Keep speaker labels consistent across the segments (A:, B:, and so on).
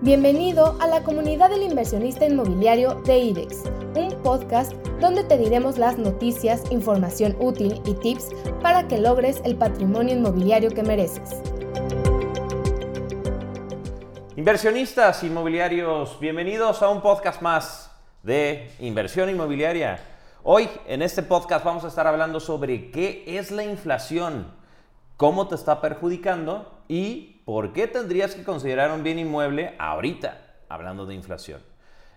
A: Bienvenido a la comunidad del inversionista inmobiliario de IDEX, un podcast donde te diremos las noticias, información útil y tips para que logres el patrimonio inmobiliario que mereces.
B: Inversionistas inmobiliarios, bienvenidos a un podcast más de inversión inmobiliaria. Hoy en este podcast vamos a estar hablando sobre qué es la inflación, cómo te está perjudicando y por qué tendrías que considerar un bien inmueble ahorita, hablando de inflación.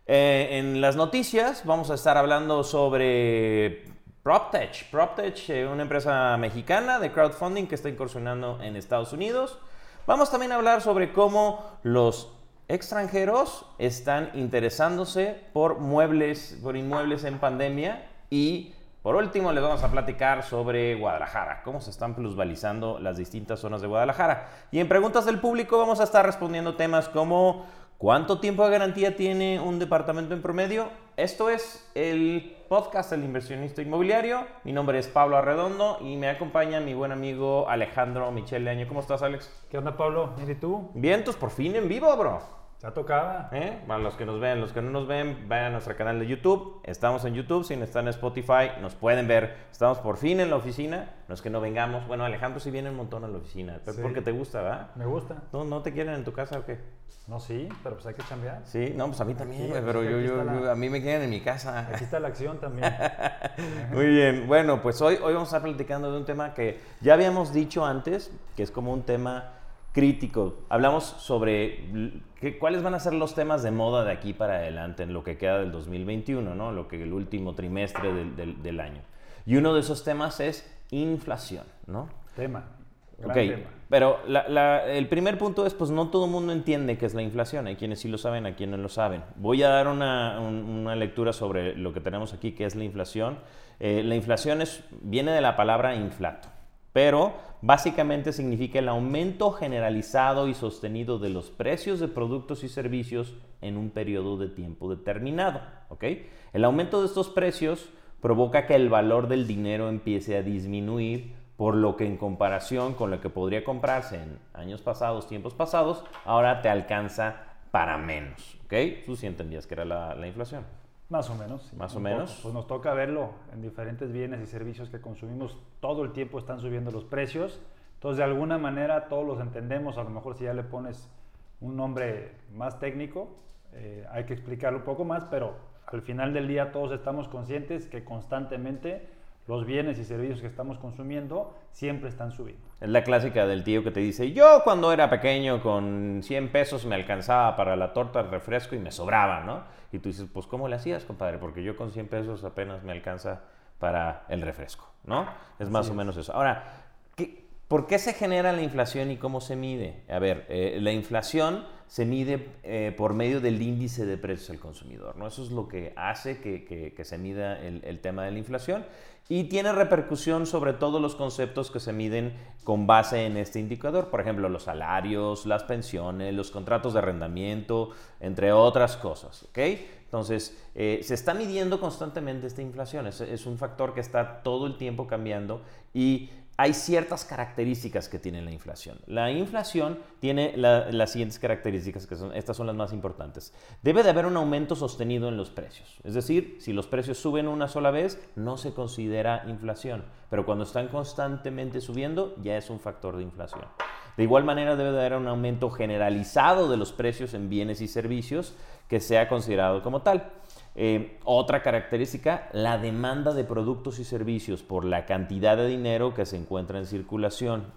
B: Eh, en las noticias vamos a estar hablando sobre PropTech. PropTech, eh, una empresa mexicana de crowdfunding que está incursionando en Estados Unidos. Vamos también a hablar sobre cómo los extranjeros están interesándose por muebles, por inmuebles en pandemia y por último, les vamos a platicar sobre Guadalajara, cómo se están plusvalizando las distintas zonas de Guadalajara. Y en preguntas del público vamos a estar respondiendo temas como ¿cuánto tiempo de garantía tiene un departamento en promedio? Esto es el podcast del inversionista inmobiliario. Mi nombre es Pablo Arredondo y me acompaña mi buen amigo Alejandro Michele Año. ¿Cómo estás, Alex?
C: ¿Qué onda, Pablo? ¿Y tú?
B: Vientos, por fin en vivo, bro.
C: Ya tocaba.
B: ¿Eh? Bueno, los que nos ven, los que no nos ven, vayan a nuestro canal de YouTube. Estamos en YouTube, si no están en Spotify, nos pueden ver. Estamos por fin en la oficina. No es que no vengamos. Bueno, Alejandro sí viene un montón a la oficina. Sí. Porque te gusta, ¿verdad?
C: Me gusta.
B: ¿No, ¿No te quieren en tu casa o qué?
C: No, sí, pero pues hay que cambiar.
B: Sí, no, pues a mí también, pero yo, yo, a mí me quieren en mi casa.
C: Aquí está la acción también.
B: Muy bien, bueno, pues hoy, hoy vamos a estar platicando de un tema que ya habíamos dicho antes, que es como un tema crítico. Hablamos sobre qué, cuáles van a ser los temas de moda de aquí para adelante en lo que queda del 2021, ¿no? Lo que el último trimestre del, del, año. Y uno de esos temas es inflación, ¿no?
C: Tema.
B: ok, pero el primer punto es, pues no todo el mundo entiende qué es la inflación. Hay quienes sí lo saben, hay quienes no lo saben. Voy a dar una, una lectura sobre lo que tenemos aquí, que es la inflación. Eh, la inflación es, viene de la palabra inflato pero básicamente significa el aumento generalizado y sostenido de los precios de productos y servicios en un periodo de tiempo determinado. El aumento de estos precios provoca que el valor del dinero empiece a disminuir, por lo que en comparación con lo que podría comprarse en años pasados, tiempos pasados, ahora te alcanza para menos. ¿ok? Tú sí entendías que era la inflación.
C: Más o menos.
B: Más o menos.
C: Pues nos toca verlo en diferentes bienes y servicios que consumimos. Todo el tiempo están subiendo los precios. Entonces, de alguna manera, todos los entendemos. A lo mejor si ya le pones un nombre más técnico, eh, hay que explicarlo un poco más, pero al final del día todos estamos conscientes que constantemente los bienes y servicios que estamos consumiendo siempre están subiendo.
B: Es la clásica del tío que te dice, yo cuando era pequeño con 100 pesos me alcanzaba para la torta, el refresco y me sobraba, ¿no? Y tú dices, pues ¿cómo le hacías, compadre? Porque yo con 100 pesos apenas me alcanza para el refresco, ¿no? Es más o menos eso. Ahora, ¿por qué se genera la inflación y cómo se mide? A ver, eh, la inflación se mide eh, por medio del índice de precios al consumidor, ¿no? Eso es lo que hace que, se mida el, el tema de la inflación y tiene repercusión sobre todos los conceptos que se miden con base en este indicador, por ejemplo, los salarios, las pensiones, los contratos de arrendamiento, entre otras cosas. ¿okay? Entonces, eh, se está midiendo constantemente esta inflación, es, es, un factor que está todo el tiempo cambiando y hay ciertas características que tiene la inflación. La inflación tiene las siguientes características, que son, estas son las más importantes. Debe de haber un aumento sostenido en los precios. Es decir, si los precios suben una sola vez, no se considera inflación. Pero cuando están constantemente subiendo, ya es un factor de inflación. De igual manera, debe de haber un aumento generalizado de los precios en bienes y servicios que sea considerado como tal. Eh, otra característica, la demanda de productos y servicios por la cantidad de dinero que se encuentra en circulación.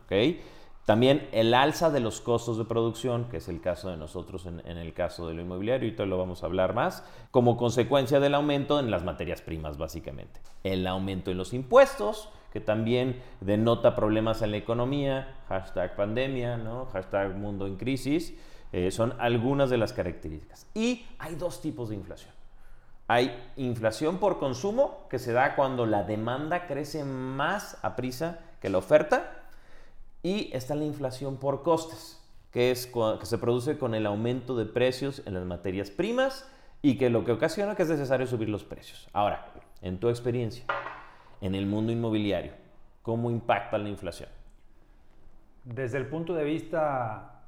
B: También el alza de los costos de producción, que es el caso de nosotros en, el caso de lo inmobiliario, y todo lo vamos a hablar más, como consecuencia del aumento en las materias primas, básicamente. El aumento en los impuestos, que también denota problemas en la economía, hashtag pandemia, ¿no? hashtag mundo en crisis, eh, son algunas de las características. Y hay dos tipos de inflación. Hay inflación por consumo, que se da cuando la demanda crece más a prisa que la oferta. Y está la inflación por costes, que, es, que se produce con el aumento de precios en las materias primas y que lo que ocasiona que es necesario subir los precios. Ahora, en tu experiencia, en el mundo inmobiliario, ¿cómo impacta la inflación?
C: Desde el punto de vista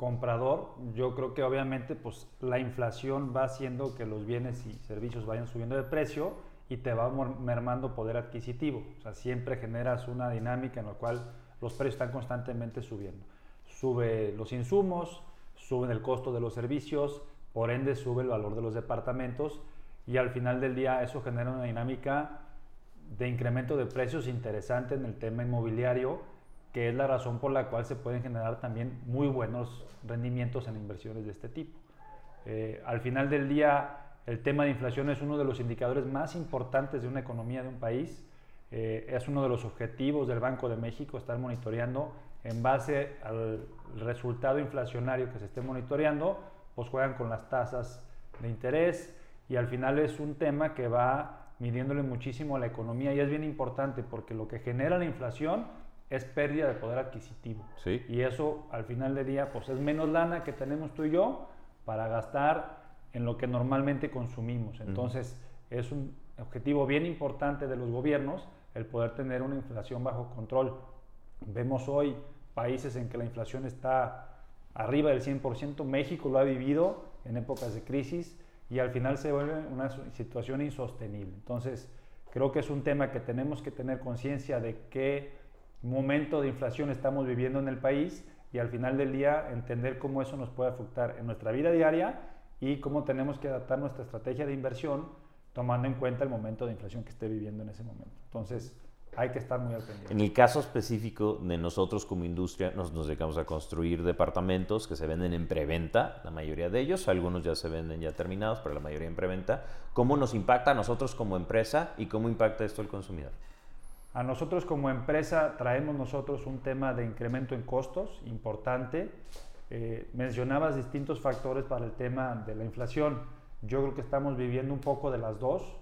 C: comprador, yo creo que obviamente pues la inflación va haciendo que los bienes y servicios vayan subiendo de precio y te va mermando poder adquisitivo. O sea, siempre generas una dinámica en la cual los precios están constantemente subiendo. Sube los insumos, suben el costo de los servicios, por ende sube el valor de los departamentos y al final del día eso genera una dinámica de incremento de precios interesante en el tema inmobiliario, que es la razón por la cual se pueden generar también muy buenos rendimientos en inversiones de este tipo. Eh, al final del día, el tema de inflación es uno de los indicadores más importantes de una economía de un país. Eh, es uno de los objetivos del Banco de México estar monitoreando en base al resultado inflacionario que se esté monitoreando, pues juegan con las tasas de interés y al final es un tema que va midiéndole muchísimo a la economía y es bien importante porque lo que genera la inflación es pérdida de poder adquisitivo.
B: Sí.
C: Y eso al final del día pues es menos lana que tenemos tú y yo para gastar en lo que normalmente consumimos. Entonces es un objetivo bien importante de los gobiernos el poder tener una inflación bajo control. Vemos hoy países en que la inflación está arriba del 100%, México lo ha vivido en épocas de crisis y al final se vuelve una situación insostenible. Entonces, creo que es un tema que tenemos que tener conciencia de qué momento de inflación estamos viviendo en el país y al final del día entender cómo eso nos puede afectar en nuestra vida diaria y cómo tenemos que adaptar nuestra estrategia de inversión tomando en cuenta el momento de inflación que esté viviendo en ese momento. Entonces, hay que estar muy al
B: En el caso específico de nosotros como industria, nos, nos, dedicamos a construir departamentos que se venden en preventa, la mayoría de ellos, algunos ya se venden ya terminados, pero la mayoría en preventa. ¿Cómo nos impacta a nosotros como empresa y cómo impacta esto al consumidor?
C: A nosotros como empresa traemos nosotros un tema de incremento en costos importante. Eh, mencionabas distintos factores para el tema de la inflación. Yo creo que estamos viviendo un poco de las dos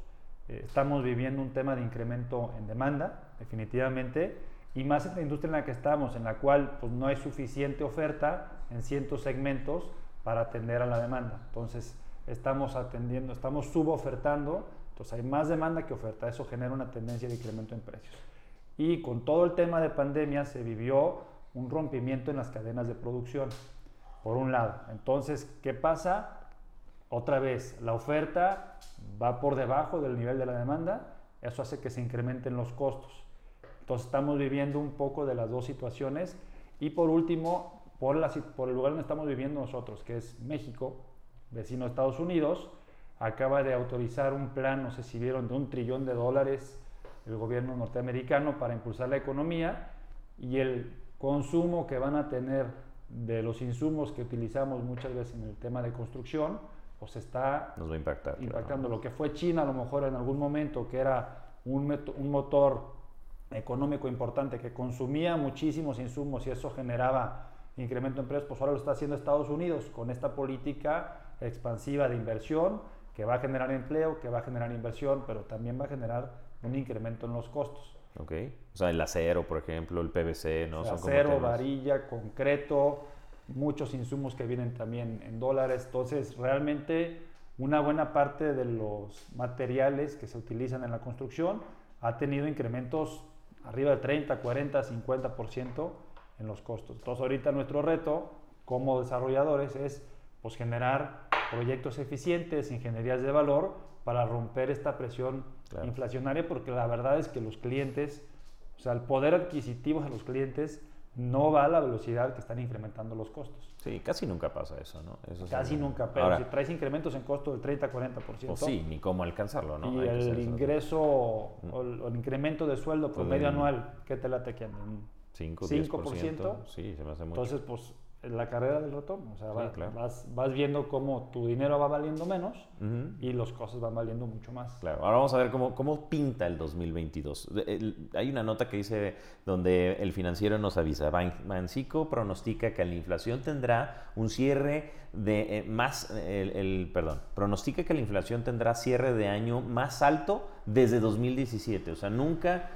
C: eh, estamos viviendo un tema de incremento en demanda, definitivamente, y más en la industria en la que estamos, en la cual pues, no hay suficiente oferta en ciertos segmentos para atender a la demanda. Entonces, estamos atendiendo, estamos subofertando, entonces hay más demanda que oferta, eso genera una tendencia de incremento en precios. Y con todo el tema de pandemia se vivió un rompimiento en las cadenas de producción, por un lado. Entonces, ¿qué pasa? Otra vez, la oferta va por debajo del nivel de la demanda, eso hace que se incrementen los costos. Entonces estamos viviendo un poco de las dos situaciones. Y por último, por, por el lugar donde estamos viviendo nosotros, que es México, vecino de Estados Unidos, acaba de autorizar un plan, no sé si vieron, de un trillón de dólares el gobierno norteamericano para impulsar la economía y el consumo que van a tener de los insumos que utilizamos muchas veces en el tema de construcción, pues está
B: Nos va a impactar,
C: impactando. Lo que fue China a lo mejor en algún momento, que era un, un motor económico importante que consumía muchísimos insumos y eso generaba incremento en precios, pues ahora lo está haciendo Estados Unidos con esta política expansiva de inversión que va a generar empleo, que va a generar inversión, pero también va a generar un incremento en los costos.
B: Ok, o sea, el acero, por ejemplo, el PVC, ¿no?
C: acero, varilla, concreto, muchos insumos que vienen también en dólares. Entonces, realmente una buena parte de los materiales que se utilizan en la construcción ha tenido incrementos arriba de 30, 40, 50% en los costos. Entonces, ahorita nuestro reto como desarrolladores es pues, generar proyectos eficientes, ingenierías de valor para romper esta presión inflacionaria, porque la verdad es que los clientes, o sea, el poder adquisitivo de los clientes no va a la velocidad que están incrementando los costos.
B: Sí, casi nunca pasa eso, ¿no?
C: casi nunca, pero si traes incrementos en costo del 30, 40%.
B: Pues sí, ni cómo alcanzarlo, ¿no?
C: Y el ingreso mm. o el, incremento de sueldo promedio pues anual, ¿qué te late que
B: 5, 5%.
C: Sí, se me hace mucho. Entonces, pues la carrera del retorno. O sea, vas, vas, viendo cómo tu dinero va valiendo menos y los costos van valiendo mucho más.
B: Claro, ahora vamos a ver cómo, cómo pinta el 2022. hay una nota que dice donde el financiero nos avisa, Bancico pronostica que la inflación tendrá un cierre de eh, más, el, perdón, pronostica que la inflación tendrá cierre de año más alto desde 2017. O sea, nunca...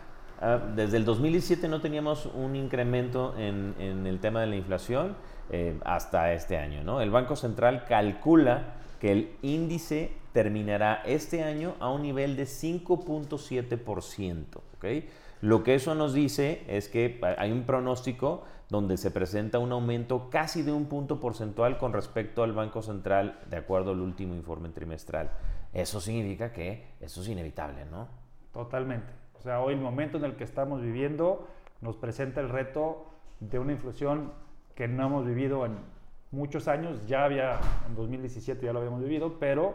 B: Ah, desde el 2017 no teníamos un incremento en, en el tema de la inflación eh, hasta este año. ¿no? El Banco Central calcula que el índice terminará este año a un nivel de 5.7%. ¿okay? lo que eso nos dice es que hay un pronóstico donde se presenta un aumento casi de un punto porcentual con respecto al Banco Central, de acuerdo al último informe trimestral. Eso significa que eso es inevitable, ¿no?
C: Totalmente. O sea, hoy el momento en el que estamos viviendo nos presenta el reto de una inflación que no hemos vivido en muchos años, ya había, en 2017 ya lo habíamos vivido, pero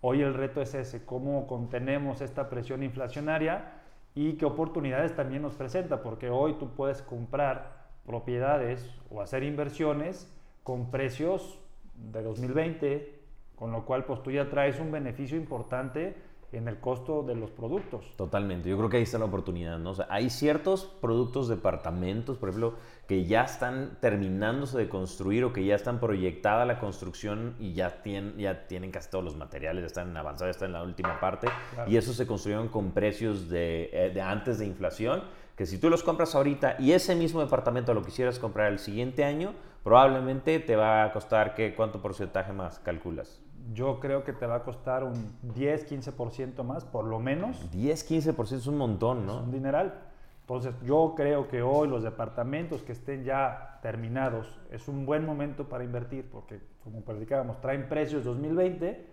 C: hoy el reto es ese, cómo contenemos esta presión inflacionaria y qué oportunidades también nos presenta, porque hoy tú puedes comprar propiedades o hacer inversiones con precios de 2020, con lo cual pues tú ya traes un beneficio importante en el costo de los productos.
B: Totalmente, yo creo que ahí está la oportunidad, ¿no? O sea, hay ciertos productos, departamentos, por ejemplo, que ya están terminándose de construir o que ya están proyectada la construcción y ya tienen, ya tienen casi todos los materiales, ya están avanzados, ya están en la última parte, y eso se construyeron con precios de, eh, de antes de inflación que si tú los compras ahorita y ese mismo departamento lo quisieras comprar el siguiente año, probablemente te va a costar, ¿qué, ¿cuánto porcentaje más calculas?
C: Yo creo que te va a costar un 10, 15% más, por lo menos.
B: 10, 15% es un montón, ¿no?
C: Es un dineral. Entonces, yo creo que hoy los departamentos que estén ya terminados es un buen momento para invertir, porque como predicábamos, traen precios 2020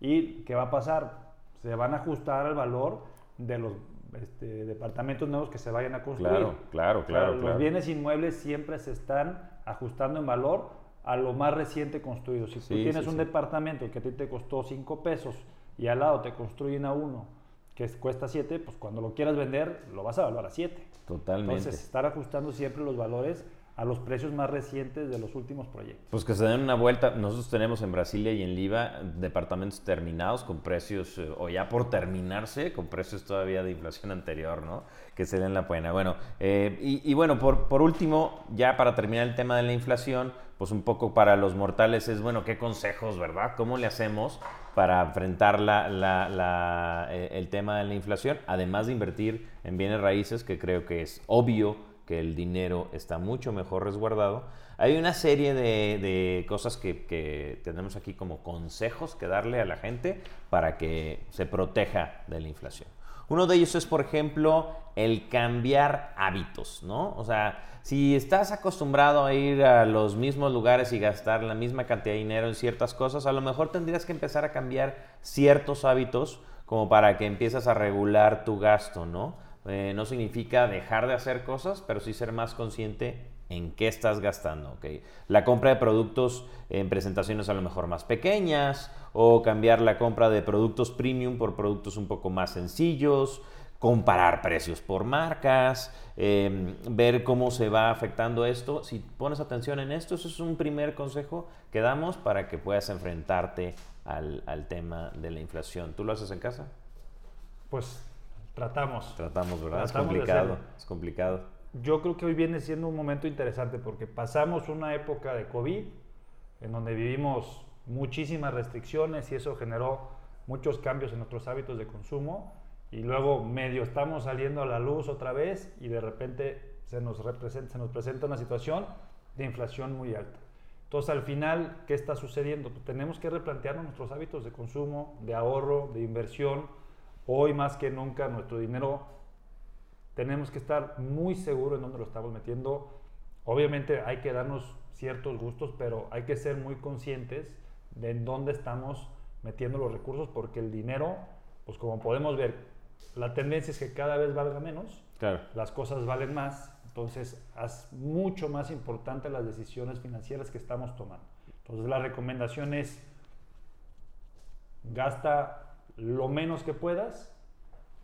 C: y ¿qué va a pasar? Se van a ajustar al valor de los este, departamentos nuevos que se vayan a construir.
B: Claro, claro, claro.
C: Los bienes inmuebles siempre se están ajustando en valor a lo más reciente construido. Si tú tienes un departamento que a ti te costó 5 pesos y al lado te construyen a uno que cuesta 7, pues cuando lo quieras vender lo vas a valorar a 7.
B: Totalmente.
C: Entonces, estar ajustando siempre los valores a los precios más recientes de los últimos proyectos.
B: Pues que se den una vuelta. Nosotros tenemos en Brasilia y en Liva departamentos terminados con precios, eh, o ya por terminarse, con precios todavía de inflación anterior, ¿no? Que se den la pena. Bueno, eh, y, bueno, por, por último, ya para terminar el tema de la inflación, pues un poco para los mortales es, bueno, ¿qué consejos, verdad? ¿Cómo le hacemos para enfrentar la, la, eh, el tema de la inflación? Además de invertir en bienes raíces, que creo que es obvio que el dinero está mucho mejor resguardado. Hay una serie de, cosas que, tenemos aquí como consejos que darle a la gente para que se proteja de la inflación. Uno de ellos es, por ejemplo, el cambiar hábitos, ¿no? O sea, si estás acostumbrado a ir a los mismos lugares y gastar la misma cantidad de dinero en ciertas cosas, a lo mejor tendrías que empezar a cambiar ciertos hábitos como para que empieces a regular tu gasto, ¿no? Eh, no significa dejar de hacer cosas, pero sí ser más consciente en qué estás gastando. ¿okay? La compra de productos en presentaciones a lo mejor más pequeñas o cambiar la compra de productos premium por productos un poco más sencillos, comparar precios por marcas, em, ver cómo se va afectando esto. Si pones atención en esto, eso es un primer consejo que damos para que puedas enfrentarte al, al tema de la inflación. ¿Tú lo haces en casa?
C: Pues Tratamos.
B: Tratamos, ¿verdad? es complicado. Es complicado.
C: Yo creo que hoy viene siendo un momento interesante porque pasamos una época de COVID en donde vivimos muchísimas restricciones y eso generó muchos cambios en nuestros hábitos de consumo y luego medio estamos saliendo a la luz otra vez y de repente se nos, representa, se nos presenta una situación de inflación muy alta. Entonces al final, ¿qué está sucediendo? Pues tenemos que replantearnos nuestros hábitos de consumo, de ahorro, de inversión, Hoy más que nunca nuestro dinero tenemos que estar muy seguros en dónde lo estamos metiendo. Obviamente hay que darnos ciertos gustos, pero hay que ser muy conscientes de en dónde estamos metiendo los recursos, porque el dinero, pues como podemos ver, la tendencia es que cada vez valga menos, las cosas valen más, entonces es mucho más importante las decisiones financieras que estamos tomando. Entonces la recomendación es gasta lo menos que puedas,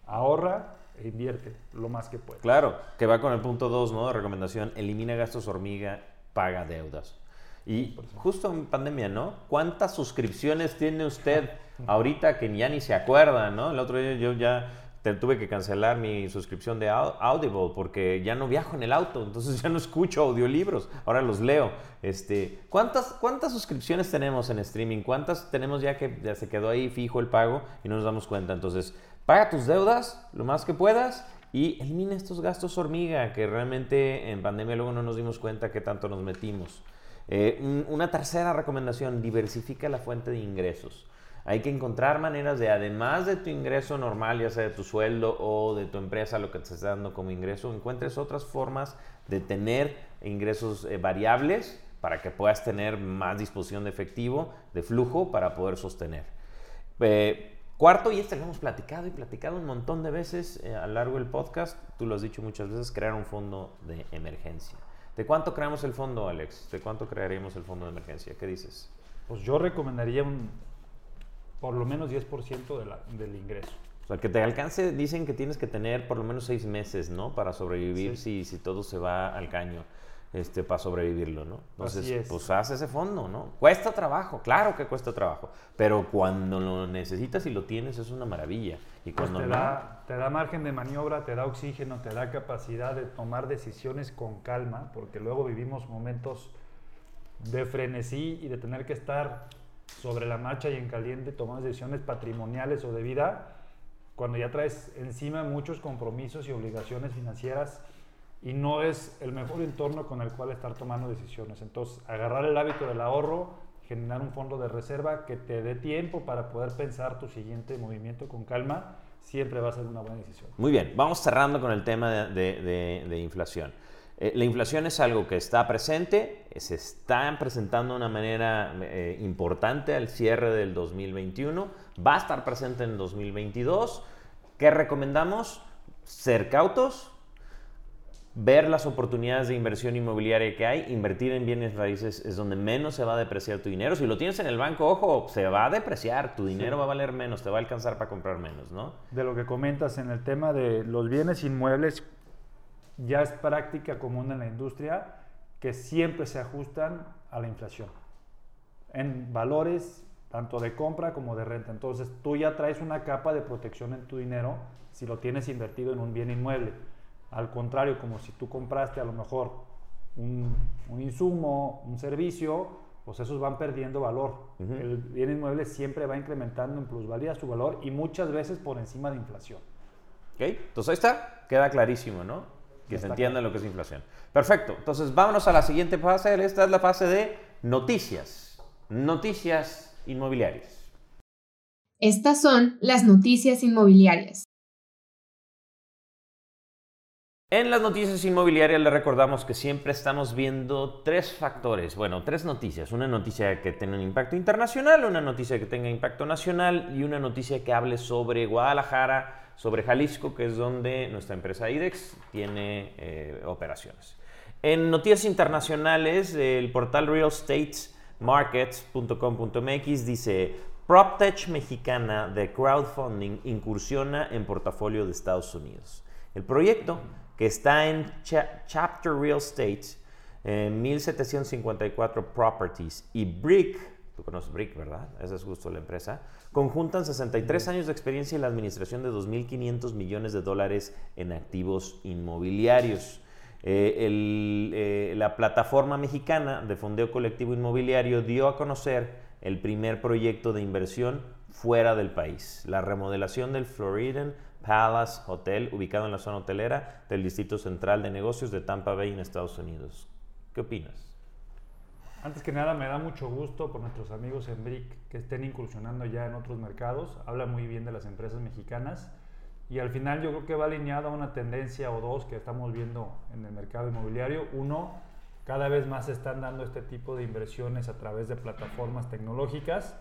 C: ahorra e invierte lo más que puedas.
B: Claro, que va con el punto 2, ¿no? De recomendación, elimina gastos hormiga, paga deudas. Y justo en pandemia, ¿no? ¿Cuántas suscripciones tiene usted ahorita que ya ni se acuerda, ¿no? El otro día yo ya tuve que cancelar mi suscripción de Audible porque ya no viajo en el auto, entonces ya no escucho audiolibros, ahora los leo. Este, ¿cuántas, ¿Cuántas suscripciones tenemos en streaming? ¿Cuántas tenemos ya que ya se quedó ahí fijo el pago y no nos damos cuenta? Entonces, paga tus deudas lo más que puedas y elimina estos gastos hormiga que realmente en pandemia luego no nos dimos cuenta que tanto nos metimos. Eh, una tercera recomendación, diversifica la fuente de ingresos. Hay que encontrar maneras de, además de tu ingreso normal, ya sea de tu sueldo o de tu empresa, lo que te está dando como ingreso, encuentres otras formas de tener ingresos eh, variables para que puedas tener más disposición de efectivo, de flujo, para poder sostener. Eh, cuarto, y este lo hemos platicado y platicado un montón de veces eh, a lo largo del podcast, tú lo has dicho muchas veces, crear un fondo de emergencia. ¿De cuánto creamos el fondo, Alex? ¿De cuánto crearíamos el fondo de emergencia? ¿Qué dices?
C: Pues yo recomendaría un, por lo menos 10% del ingreso.
B: O sea, que te alcance, dicen que tienes que tener por lo menos seis meses, ¿no? Para sobrevivir si, si todo se va al caño este, para sobrevivirlo, ¿no? Entonces, pues haz ese fondo, ¿no? Cuesta trabajo, claro que cuesta trabajo, pero cuando lo necesitas y lo tienes es una maravilla. Y
C: pues
B: cuando
C: te, da, te da margen de maniobra, te da oxígeno, te da capacidad de tomar decisiones con calma, porque luego vivimos momentos de frenesí y de tener que estar sobre la marcha y en caliente tomando decisiones patrimoniales o de vida, cuando ya traes encima muchos compromisos y obligaciones financieras y no es el mejor entorno con el cual estar tomando decisiones. Entonces, agarrar el hábito del ahorro, generar un fondo de reserva que te dé tiempo para poder pensar tu siguiente movimiento con calma, siempre va a ser una buena decisión.
B: Muy bien, vamos cerrando con el tema de inflación. Eh, la inflación es algo que está presente, se está presentando de una manera eh, importante al cierre del 2021, va a estar presente en 2022. ¿Qué recomendamos? Ser cautos, ver las oportunidades de inversión inmobiliaria que hay, invertir en bienes raíces es donde menos se va a depreciar tu dinero. Si lo tienes en el banco, ojo, se va a depreciar, tu dinero va a valer menos, te va a alcanzar para comprar menos, ¿no?
C: De lo que comentas en el tema de los bienes inmuebles, ya es práctica común en la industria que siempre se ajustan a la inflación en valores tanto de compra como de renta. Entonces tú ya traes una capa de protección en tu dinero si lo tienes invertido en un bien inmueble. Al contrario, como si tú compraste a lo mejor un, insumo, un servicio, pues esos van perdiendo valor. El bien inmueble siempre va incrementando en plusvalía su valor y muchas veces por encima de inflación.
B: Ok, entonces ahí está, queda clarísimo, ¿no? Que se entienda lo que es inflación. Perfecto. Entonces, vámonos a la siguiente fase. Esta es la fase de noticias. Noticias inmobiliarias.
A: Estas son las noticias inmobiliarias.
B: En las noticias inmobiliarias le recordamos que siempre estamos viendo tres factores, bueno, tres noticias. Una noticia que tenga un impacto internacional, una noticia que tenga impacto nacional y una noticia que hable sobre Guadalajara, sobre Jalisco, que es donde nuestra empresa IDEX tiene eh, operaciones. En noticias internacionales, el portal realstatesmarkets.com.mx dice, PropTech mexicana de crowdfunding incursiona en portafolio de Estados Unidos. El proyecto, que está en Chapter Real Estate, en 1754 Properties y Brick, tú conoces Brick, ¿verdad? Esa es justo la empresa, conjuntan 63 años de experiencia en la administración de 2.500 millones de dólares en activos inmobiliarios. Eh, eh, la plataforma mexicana de fondeo colectivo inmobiliario dio a conocer el primer proyecto de inversión fuera del país, la remodelación del Floridian Palace Hotel, ubicado en la zona hotelera del Distrito Central de Negocios de Tampa Bay en Estados Unidos. ¿Qué opinas?
C: Antes que nada, me da mucho gusto por nuestros amigos en BRIC que estén incursionando ya en otros mercados. Habla muy bien de las empresas mexicanas. Y al final yo creo que va alineado a una tendencia o dos que estamos viendo en el mercado inmobiliario. Uno, cada vez más se están dando este tipo de inversiones a través de plataformas tecnológicas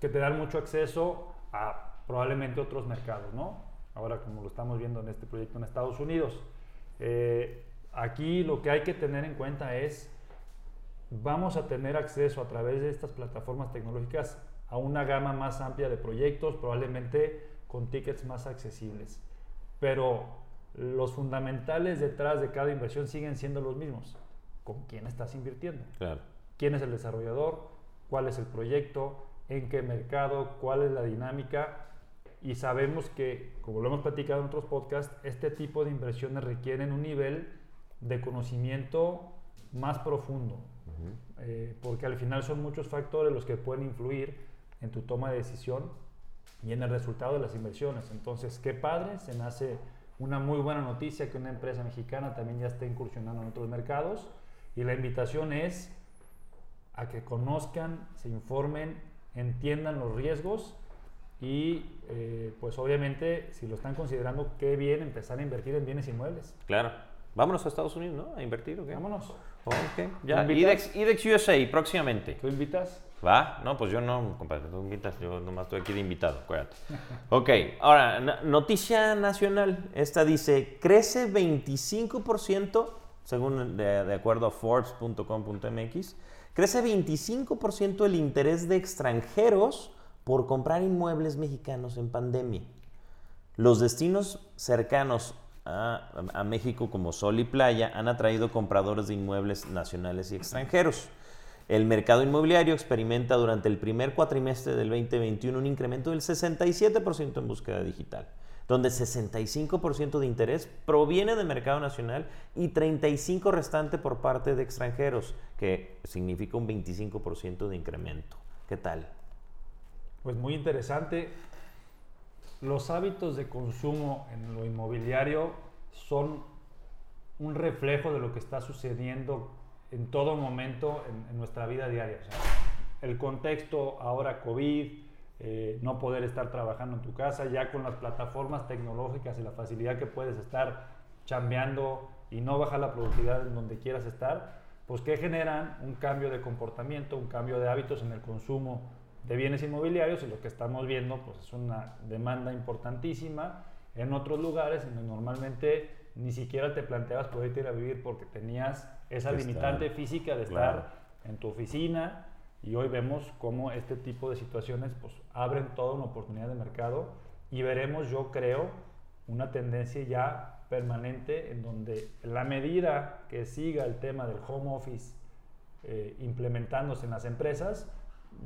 C: que te dan mucho acceso a probablemente otros mercados, ¿no? Ahora como lo estamos viendo en este proyecto en Estados Unidos. Eh, aquí lo que hay que tener en cuenta es vamos a tener acceso a través de estas plataformas tecnológicas a una gama más amplia de proyectos, probablemente con tickets más accesibles. Pero los fundamentales detrás de cada inversión siguen siendo los mismos. ¿Con quién estás invirtiendo?
B: Claro.
C: ¿Quién es el desarrollador? ¿Cuál es el proyecto? ¿En qué mercado? ¿Cuál es la dinámica? Y sabemos que, como lo hemos platicado en otros podcasts, este tipo de inversiones requieren un nivel de conocimiento más profundo, eh, porque al final son muchos factores los que pueden influir en tu toma de decisión y en el resultado de las inversiones. Entonces, qué padre, se nace una muy buena noticia que una empresa mexicana también ya está incursionando en otros mercados y la invitación es a que conozcan, se informen, entiendan los riesgos y eh, pues obviamente si lo están considerando, qué bien empezar a invertir en bienes inmuebles.
B: Claro. Vámonos a Estados Unidos, ¿no? A invertir, ¿o qué?
C: Vámonos.
B: Ok, ya. IDEX, IDEX USA próximamente.
C: ¿Tú invitas?
B: ¿Va? No, pues yo no, compadre, tú invitas, yo nomás estoy aquí de invitado, acuérdate. Ok, ahora, noticia nacional. Esta dice, crece 25%, según de, de acuerdo a Forbes.com.mx, crece 25% el interés de extranjeros por comprar inmuebles mexicanos en pandemia. Los destinos cercanos a, a México como Sol y Playa han atraído compradores de inmuebles nacionales y extranjeros. El mercado inmobiliario experimenta durante el primer cuatrimestre del 2021 un incremento del 67% en búsqueda digital, donde 65% de interés proviene del mercado nacional y 35% restante por parte de extranjeros, que significa un 25% de incremento. ¿Qué tal?
C: Pues muy interesante. Los hábitos de consumo en lo inmobiliario son un reflejo de lo que está sucediendo en todo momento en, nuestra vida diaria. El contexto ahora COVID, eh, no poder estar trabajando en tu casa, ya con las plataformas tecnológicas y la facilidad que puedes estar chambeando y no bajar la productividad en donde quieras estar, pues que generan un cambio de comportamiento, un cambio de hábitos en el consumo de bienes inmobiliarios y lo que estamos viendo pues es una demanda importantísima en otros lugares donde normalmente ni siquiera te planteabas poder ir a vivir porque tenías esa
B: Que
C: limitante
B: estar-
C: física de
B: claro.
C: estar en tu oficina y hoy vemos cómo este tipo de situaciones pues abren toda una oportunidad de mercado y veremos yo creo una tendencia ya permanente en donde la medida que siga el tema del home office eh, implementándose en las empresas,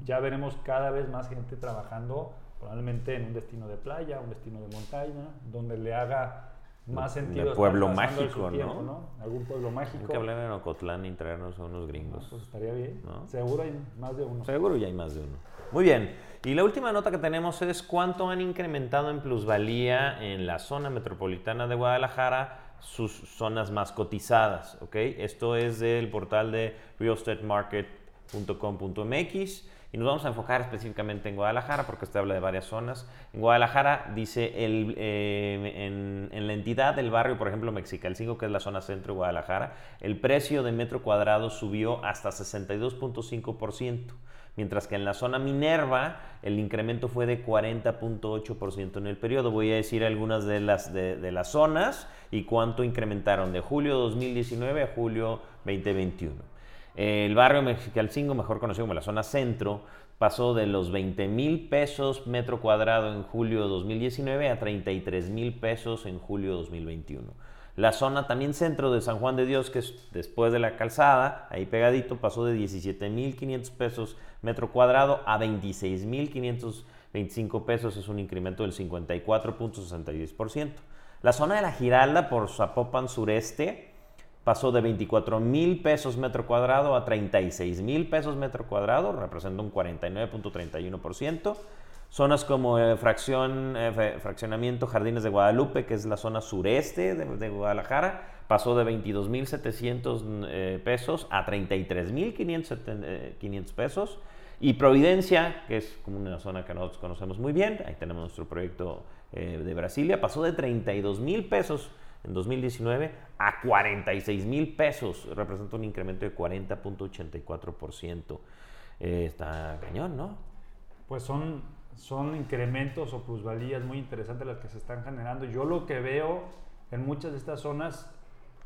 C: ya veremos cada vez más gente trabajando probablemente en un destino de playa, un destino de montaña, donde le haga más
B: de
C: sentido.
B: pueblo
C: de su
B: mágico,
C: tiempo,
B: ¿no?
C: Algún pueblo mágico.
B: Hay que hablar en Ocotlán y traernos a unos
C: Ah,
B: gringos.
C: pues estaría bien.
B: ¿No?
C: Seguro hay más de uno.
B: Seguro ya hay más de uno. Muy bien. Y la última nota que tenemos es cuánto han incrementado en plusvalía en la zona metropolitana de Guadalajara sus zonas más cotizadas. ¿ok? Esto es del portal de realestatemarket.com.mx y nos vamos a enfocar específicamente en Guadalajara porque este habla de varias zonas. En Guadalajara dice el, eh, en, en la entidad del barrio, por ejemplo, Mexicalcingo, que es la zona centro de Guadalajara, el precio de metro cuadrado subió hasta 62.5%, mientras que en la zona Minerva el incremento fue de 40.8% en el periodo. Voy a decir algunas de las, de, de las zonas y cuánto incrementaron de julio 2019 a julio 2021. El barrio Mexicalcingo, mejor conocido como la zona centro, pasó de los 20 mil pesos metro cuadrado en julio de 2019 a 33 mil pesos en julio de 2021. La zona también centro de San Juan de Dios, que es después de la calzada, ahí pegadito, pasó de 17 mil 500 pesos metro cuadrado a 26 mil 525 pesos, es un incremento del 54.66%. La zona de la Giralda por Zapopan sureste, pasó de 24 mil pesos metro cuadrado a 36 mil pesos metro cuadrado, representa un 49.31%. Zonas como eh, fracción, eh, fra- fraccionamiento Jardines de Guadalupe, que es la zona sureste de, Guadalajara, pasó de 22 mil 700 eh, pesos a 33 mil 500 pesos. Y Providencia, que es como una zona que nosotros conocemos muy bien, ahí tenemos nuestro proyecto eh, de Brasilia, pasó de 32 mil pesos en 2019 a 46 mil pesos. Representa un incremento de 40.84%. Eh, está cañón, ¿no?
C: Pues son, son incrementos o plusvalías muy interesantes las que se están generando. Yo lo que veo en muchas de estas zonas,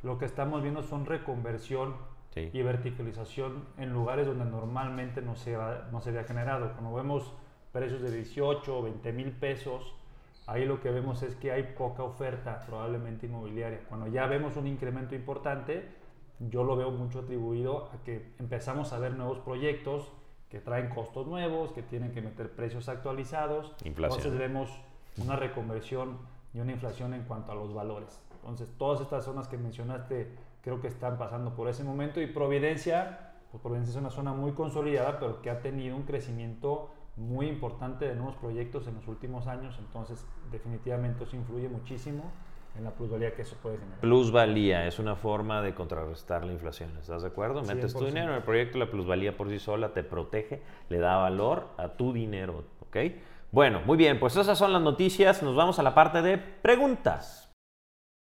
C: lo que estamos viendo son reconversión
B: Sí.
C: y verticalización en lugares donde normalmente no se, ha- no se había generado. Cuando vemos precios de 18 o 20 mil pesos, ahí lo que vemos es que hay poca oferta probablemente inmobiliaria. Cuando ya vemos un incremento importante, yo lo veo mucho atribuido a que empezamos a ver nuevos proyectos que traen costos nuevos, que tienen que meter precios actualizados.
B: Inflación.
C: Entonces vemos una reconversión y una inflación en cuanto a los valores. Entonces, todas estas zonas que mencionaste creo que están pasando por ese momento y Providencia, pues Providencia es una zona muy consolidada, pero que ha tenido un crecimiento muy importante de nuevos proyectos en los últimos años, entonces definitivamente eso influye muchísimo en la plusvalía que eso puede generar.
B: Plusvalía es una forma de contrarrestar la inflación, ¿estás de acuerdo? Metes tu
C: 100%.
B: dinero en el proyecto, la plusvalía por sí sola te protege, le da valor a tu dinero, ¿ok? Bueno, muy bien, pues esas son las noticias. Nos vamos a la parte de preguntas.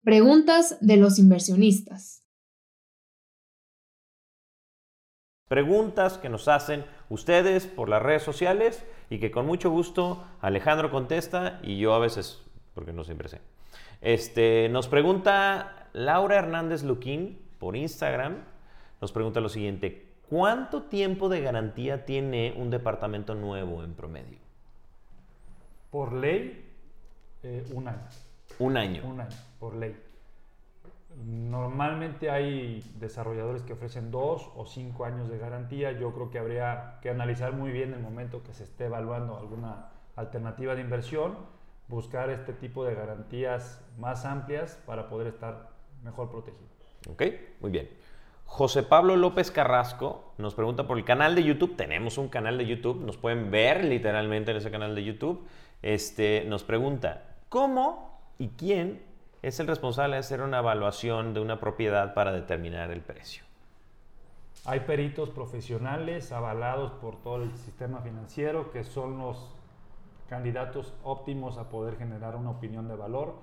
A: Preguntas de los inversionistas.
B: Preguntas que nos hacen ustedes por las redes sociales y que con mucho gusto Alejandro contesta y yo a veces, porque no siempre sé. Este, nos pregunta Laura Hernández Luquín por Instagram, nos pregunta lo siguiente, ¿cuánto tiempo de garantía tiene un departamento nuevo en promedio?
C: Por ley, eh, un año.
B: Un año.
C: Un año, por ley. Normalmente hay desarrolladores que ofrecen dos o cinco años de garantía. Yo creo que habría que analizar muy bien el momento que se esté evaluando alguna alternativa de inversión, buscar este tipo de garantías más amplias para poder estar mejor protegido.
B: Ok, muy bien. José Pablo López Carrasco nos pregunta por el canal de YouTube. Tenemos un canal de YouTube, nos pueden ver literalmente en ese canal de YouTube. Este, nos pregunta, ¿cómo y quién es el responsable de hacer una evaluación de una propiedad para determinar el precio?
C: Hay peritos profesionales avalados por todo el sistema financiero que son los candidatos óptimos a poder generar una opinión de valor,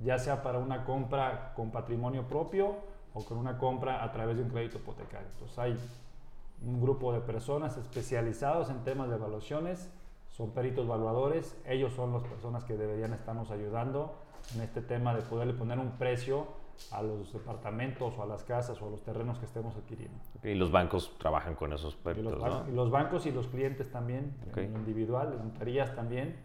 C: ya sea para una compra con patrimonio propio o con una compra a través de un crédito hipotecario. Entonces hay un grupo de personas especializados en temas de evaluaciones, son peritos evaluadores, ellos son las personas que deberían estarnos ayudando en este tema de poderle poner un precio a los departamentos o a las casas o a los terrenos que estemos adquiriendo.
B: Y los bancos trabajan con esos peritos,
C: y los,
B: ¿no?
C: y los bancos y los clientes también,
B: Okay.
C: en lo individual, notarías también.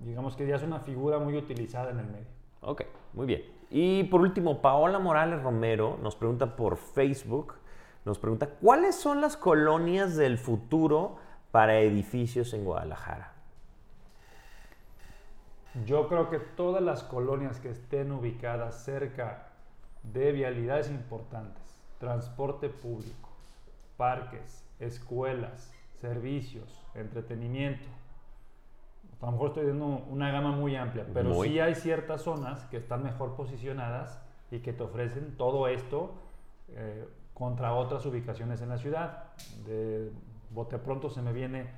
C: Digamos que ya es una figura muy utilizada en el medio.
B: Ok, muy bien. Y por último, Paola Morales Romero nos pregunta por Facebook, nos pregunta, ¿cuáles son las colonias del futuro para edificios en Guadalajara?
C: Yo creo que todas las colonias que estén ubicadas cerca de vialidades importantes, transporte público, parques, escuelas, servicios, entretenimiento, a lo mejor estoy dando una gama muy amplia, pero
B: Muy.
C: sí hay ciertas zonas que están mejor posicionadas y que te ofrecen todo esto eh, contra otras ubicaciones en la ciudad. De bote pronto se me viene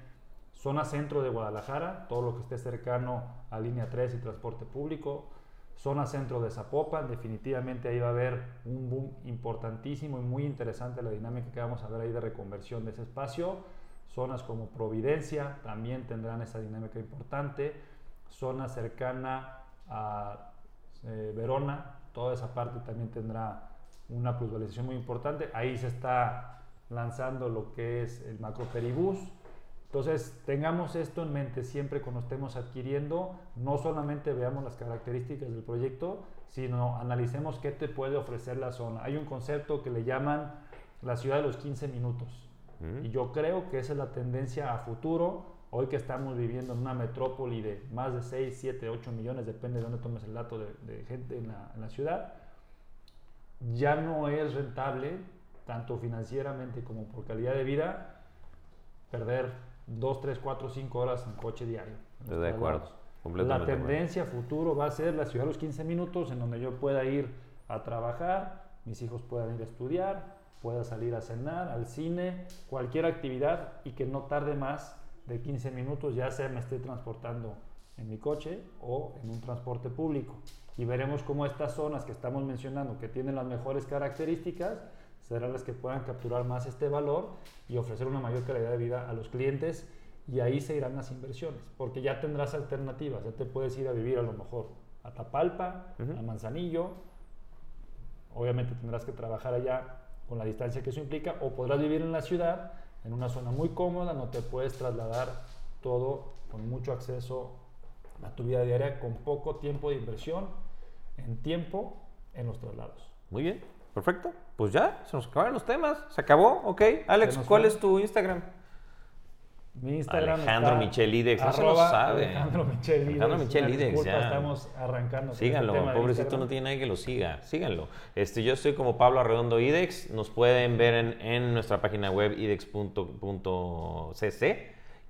C: zona centro de Guadalajara, todo lo que esté cercano a línea 3 y transporte público. Zona centro de Zapopan, definitivamente ahí va a haber un boom importantísimo y muy interesante la dinámica que vamos a ver ahí de reconversión de ese espacio. Zonas como Providencia también tendrán esa dinámica importante. Zona cercana a eh, Verona, toda esa parte también tendrá una plusvalización muy importante. Ahí se está lanzando lo que es el macro peribús. Entonces, tengamos esto en mente siempre cuando estemos adquiriendo, no solamente veamos las características del proyecto, sino analicemos qué te puede ofrecer la zona. Hay un concepto que le llaman la ciudad de los 15 minutos.
B: ¿Mm?
C: Y yo creo que esa es la tendencia a futuro. Hoy que estamos viviendo en una metrópoli de más de 6, 7, 8 millones, depende de dónde tomes el dato de, de gente en la, en la ciudad, ya no es rentable, tanto financieramente como por calidad de vida, perder 2, 3, 4, 5 horas en coche diario.
B: de acuerdo.
C: La tendencia a futuro va a ser la ciudad de los 15 minutos en donde yo pueda ir a trabajar, mis hijos puedan ir a estudiar, pueda salir a cenar, al cine, cualquier actividad y que no tarde más de 15 minutos, ya sea me esté transportando en mi coche o en un transporte público. Y veremos cómo estas zonas que estamos mencionando, que tienen las mejores características, serán las que puedan capturar más este valor y ofrecer una mayor calidad de vida a los clientes y ahí se irán las inversiones, porque ya tendrás alternativas, ya te puedes ir a vivir a lo mejor a Tapalpa,
B: Ujú.
C: a Manzanillo, obviamente tendrás que trabajar allá con la distancia que eso implica, o podrás vivir en la ciudad, en una zona muy cómoda, no te puedes trasladar todo con mucho acceso a tu vida diaria, con poco tiempo de inversión, en tiempo, en los traslados.
B: Muy bien, perfecto. Pues ya, se nos acabaron los temas. Se acabó, ok. Alex, ¿cuál
C: fue.
B: es tu Instagram?
C: Mi Instagram
B: Alejandro
C: está
B: Michel Idex, no se lo sabe.
C: Alejandro Michel Idex.
B: Alejandro Michel
C: Una
B: Idex,
C: disculpa,
B: ya.
C: Estamos arrancando. este
B: Síganlo,
C: de
B: pobrecito no tiene nadie que lo siga. Síganlo. Este, yo estoy como Pablo Arredondo Idex. Nos pueden ver en, en nuestra página web idex.cc.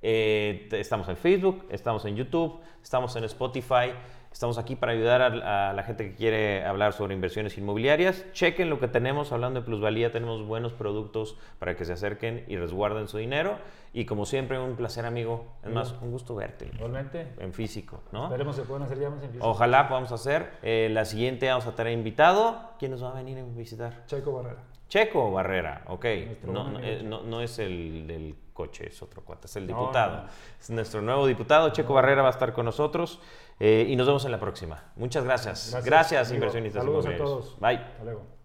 B: Eh, estamos en Facebook, estamos en YouTube, estamos en Spotify. Estamos aquí para ayudar a, a, la gente que quiere hablar sobre inversiones inmobiliarias. Chequen lo que tenemos, hablando de plusvalía, tenemos buenos productos para que se acerquen y resguarden su dinero. Y como siempre, un placer, amigo. Es más, un gusto verte.
C: Igualmente.
B: En físico, ¿no?
C: Esperemos que puedan hacer llamas en físico.
B: Ojalá podamos hacer. Eh, la siguiente vamos a tener invitado. ¿Quién nos va a venir a visitar?
C: Checo Barrera.
B: Checo Barrera, ok. No, no, eh, no- no es el del coche, es otro cuate, es el diputado. Es nuestro nuevo diputado. Checo Barrera va a estar con nosotros eh, y nos vemos en la próxima. Muchas gracias.
C: Gracias,
B: inversionistas
C: Saludos a todos.
B: Bye.
C: Hasta luego.